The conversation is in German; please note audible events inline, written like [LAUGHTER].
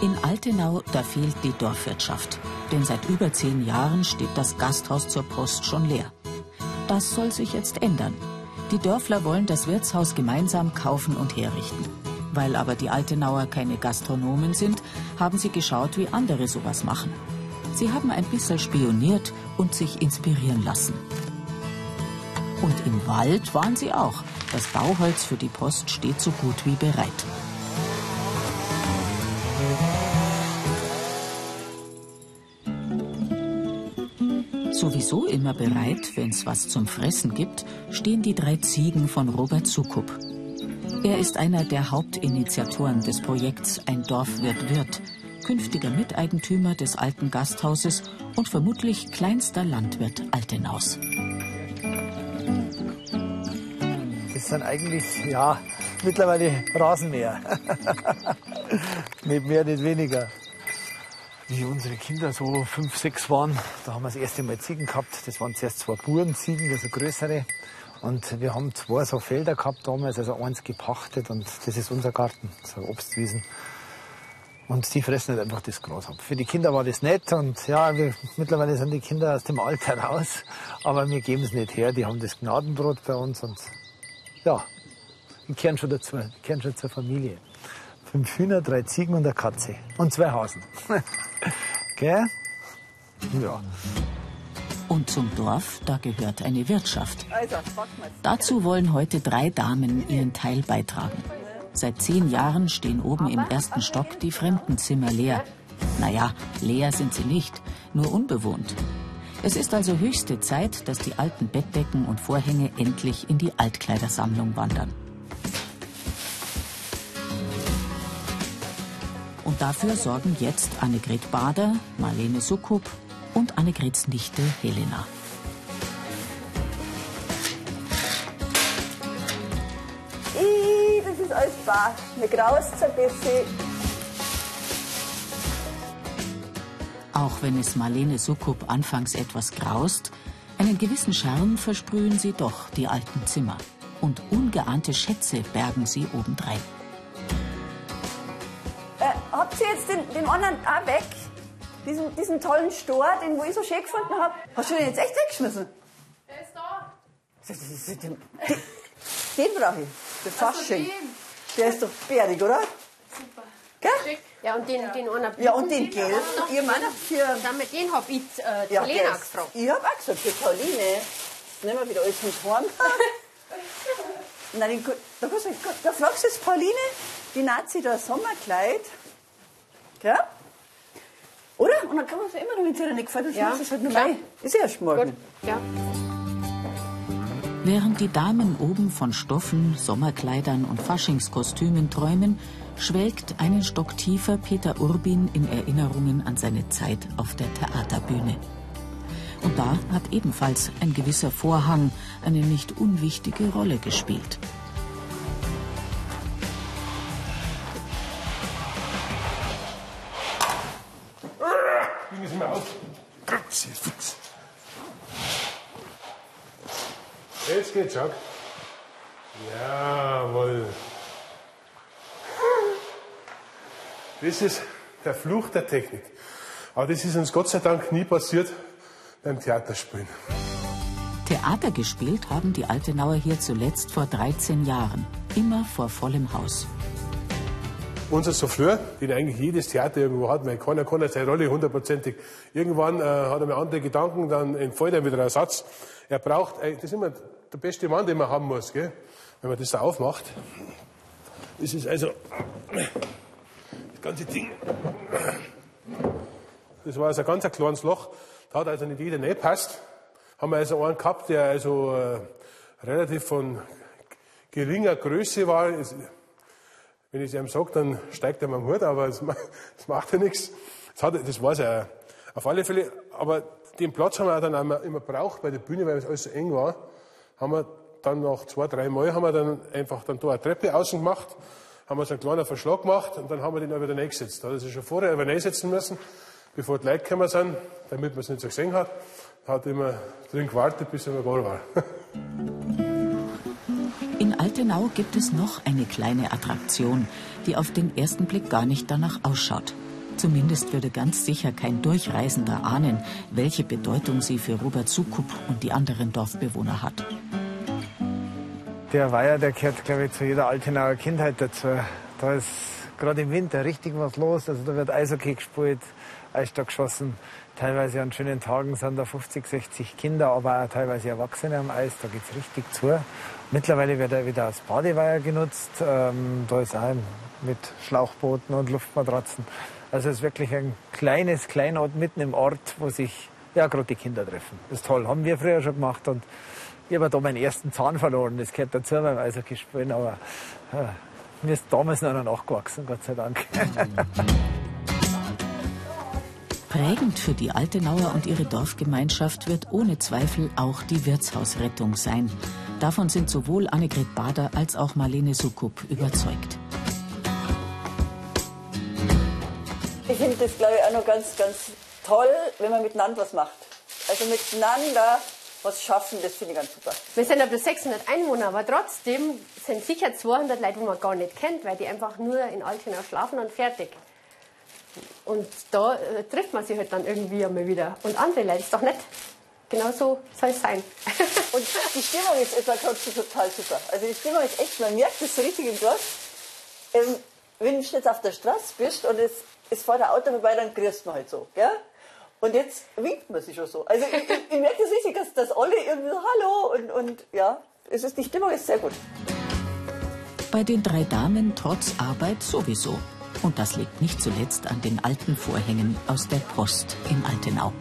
In Altenau, da fehlt die Dorfwirtschaft. Denn seit über zehn Jahren steht das Gasthaus zur Post schon leer. Das soll sich jetzt ändern. Die Dörfler wollen das Wirtshaus gemeinsam kaufen und herrichten. Weil aber die Altenauer keine Gastronomen sind, haben sie geschaut, wie andere sowas machen. Sie haben ein bisschen spioniert und sich inspirieren lassen. Und im Wald waren sie auch. Das Bauholz für die Post steht so gut wie bereit. Sowieso immer bereit, wenn's was zum Fressen gibt, stehen die drei Ziegen von Robert Sukup. Er ist einer der Hauptinitiatoren des Projekts Ein Dorf wird Wirt, künftiger Miteigentümer des alten Gasthauses und vermutlich kleinster Landwirt Altenaus. Das sind eigentlich, ja, mittlerweile Rasenmäher. [LAUGHS] nicht mehr, nicht weniger. Wie unsere Kinder so fünf, sechs waren, da haben wir das erste Mal Ziegen gehabt. Das waren zuerst zwei Burenziegen, also größere. Und wir haben zwei so Felder gehabt damals, also eins gepachtet und das ist unser Garten, so Obstwiesen. Und die fressen halt einfach das Gras ab. Für die Kinder war das nett und ja, wir, mittlerweile sind die Kinder aus dem Alter raus, aber wir geben es nicht her. Die haben das Gnadenbrot bei uns und ja, die kehren schon dazu, die kehren schon zur Familie. Fünf Hühner, drei Ziegen und eine Katze. Und zwei Hasen. [LAUGHS] Gell? Ja. Und zum Dorf, da gehört eine Wirtschaft. Dazu wollen heute drei Damen ihren Teil beitragen. Seit zehn Jahren stehen oben im ersten Stock die Fremdenzimmer leer. Naja, leer sind sie nicht, nur unbewohnt. Es ist also höchste Zeit, dass die alten Bettdecken und Vorhänge endlich in die Altkleidersammlung wandern. Und dafür sorgen jetzt Annegret Bader, Marlene Sukup und Annegrets Nichte Helena. Das ist alles bar. Mir graust ein bisschen. Auch wenn es Marlene Sukup anfangs etwas graust, einen gewissen Charme versprühen sie doch die alten Zimmer. Und ungeahnte Schätze bergen sie obendrein. Habt ihr jetzt den, den anderen auch weg? Diesen, diesen tollen Stor, den wo ich so schön gefunden habe. Hast du den jetzt echt weggeschmissen? Der ist da. Den, den, den brauche ich. Der Fasching. den. Der ist doch bärig, oder? Super. Gell? Ja, und den, den einer Ja, und den Gelb. Ihr meint auch für... Damit den hab ich äh, Ja, ja, Lena gefragt. Ich hab auch gesagt, für Pauline. Nehmen wir wieder alles mit Horn. [LAUGHS] Nein, den, da, da fragst du jetzt Pauline, die Nazi da Sommerkleid. Gell? Oder? Und dann kann man es ja immer noch, wenn es ihr nicht gefällt, dann Ja, schmeißt es halt nur rein. Ist ja erst morgen. Gut. Ja. Während die Damen oben von Stoffen, Sommerkleidern und Faschingskostümen träumen, schwelgt einen Stock tiefer Peter Urbin in Erinnerungen an seine Zeit auf der Theaterbühne. Und da hat ebenfalls ein gewisser Vorhang eine nicht unwichtige Rolle gespielt. Jetzt geht's, Schock. Jawohl. Das ist der Fluch der Technik. Aber das ist uns Gott sei Dank nie passiert beim Theaterspielen. Theater gespielt haben die Altenauer hier zuletzt vor 13 Jahren, immer vor vollem Haus. Unser Souffleur, den eigentlich jedes Theater irgendwo hat, weil keiner kann seine Rolle hundertprozentig. Irgendwann äh, hat er mal andere Gedanken, dann entfällt er wieder ein Satz. Er braucht, äh, das ist immer der beste Mann, den man haben muss, gell? wenn man das da aufmacht. Das ist also das ganze Ding. Das war also ein ganz kleines Loch. Da hat also nicht jeder reingepasst. Haben wir also einen gehabt, der also äh, relativ von geringer Größe war. Wenn ich es ihm sage, dann steigt er mir am Hut, aber das, das [LAUGHS] macht ja nichts. Das, hat, das weiß er auf alle Fälle. Aber den Platz haben wir dann immer, immer braucht bei der Bühne, weil es alles so eng war. Haben wir dann nach zwei, drei Mal haben wir dann einfach dann da eine Treppe außen gemacht, haben wir so einen kleinen Verschlag gemacht und dann haben wir den auch wieder reingesetzt. Da hat er sich schon vorher über reinsetzen müssen, bevor die Leute gekommen sind, damit man es nicht so gesehen hat. Hat immer drin gewartet, bis er mal gar war. [LAUGHS] Altenau gibt es noch eine kleine Attraktion, die auf den ersten Blick gar nicht danach ausschaut. Zumindest würde ganz sicher kein Durchreisender ahnen, welche Bedeutung sie für Robert Sukup und die anderen Dorfbewohner hat. Der Weiher, der gehört, glaube ich, zu jeder Altenauer Kindheit dazu. Da ist gerade im Winter richtig was los. Also da wird Eishockey gespielt, Eisstock geschossen. Teilweise an schönen Tagen sind da 50, 60 Kinder, aber auch teilweise Erwachsene am Eis. Da geht es richtig zu. Mittlerweile wird er wieder als Badeweiher genutzt. Ähm, da ist auch mit Schlauchbooten und Luftmatratzen. Also es ist wirklich ein kleines Kleinod mitten im Ort, wo sich ja gerade die Kinder treffen. Das ist toll. Haben wir früher schon gemacht und ich habe da meinen ersten Zahn verloren. Das gehört dazu beim Eishockey spielen, aber ja, mir ist damals noch nachgewachsen, Gott sei Dank. Prägend für die Altenauer und ihre Dorfgemeinschaft wird ohne Zweifel auch die Wirtshausrettung sein. Davon sind sowohl Annegret Bader als auch Marlene Sukup überzeugt. Ich finde das, glaube ich, auch noch ganz, ganz toll, wenn man miteinander was macht. Also miteinander was schaffen, das finde ich ganz super. Wir sind ja bloß 600 Einwohner, aber trotzdem sind sicher 200 Leute, die man gar nicht kennt, weil die einfach nur in Altenau schlafen und fertig. Und da äh, trifft man sich halt dann irgendwie einmal wieder. Und andere Leute, ist doch nett. Genau so soll es sein. [LAUGHS] und die Stimmung ist etwa total super. Also die Stimmung ist echt, man merkt das so richtig im Dorf. Ähm, wenn du jetzt auf der Straße bist und es, es fährt ein Auto vorbei, dann grüßt man halt so. Gell? Und jetzt winkt man sich schon so. Also ich, ich, ich merke das richtig, dass, dass alle irgendwie so Hallo und, und ja, es ist, die Stimmung ist sehr gut. Bei den drei Damen trotz Arbeit sowieso. Und das liegt nicht zuletzt an den alten Vorhängen aus der Post in Altenau.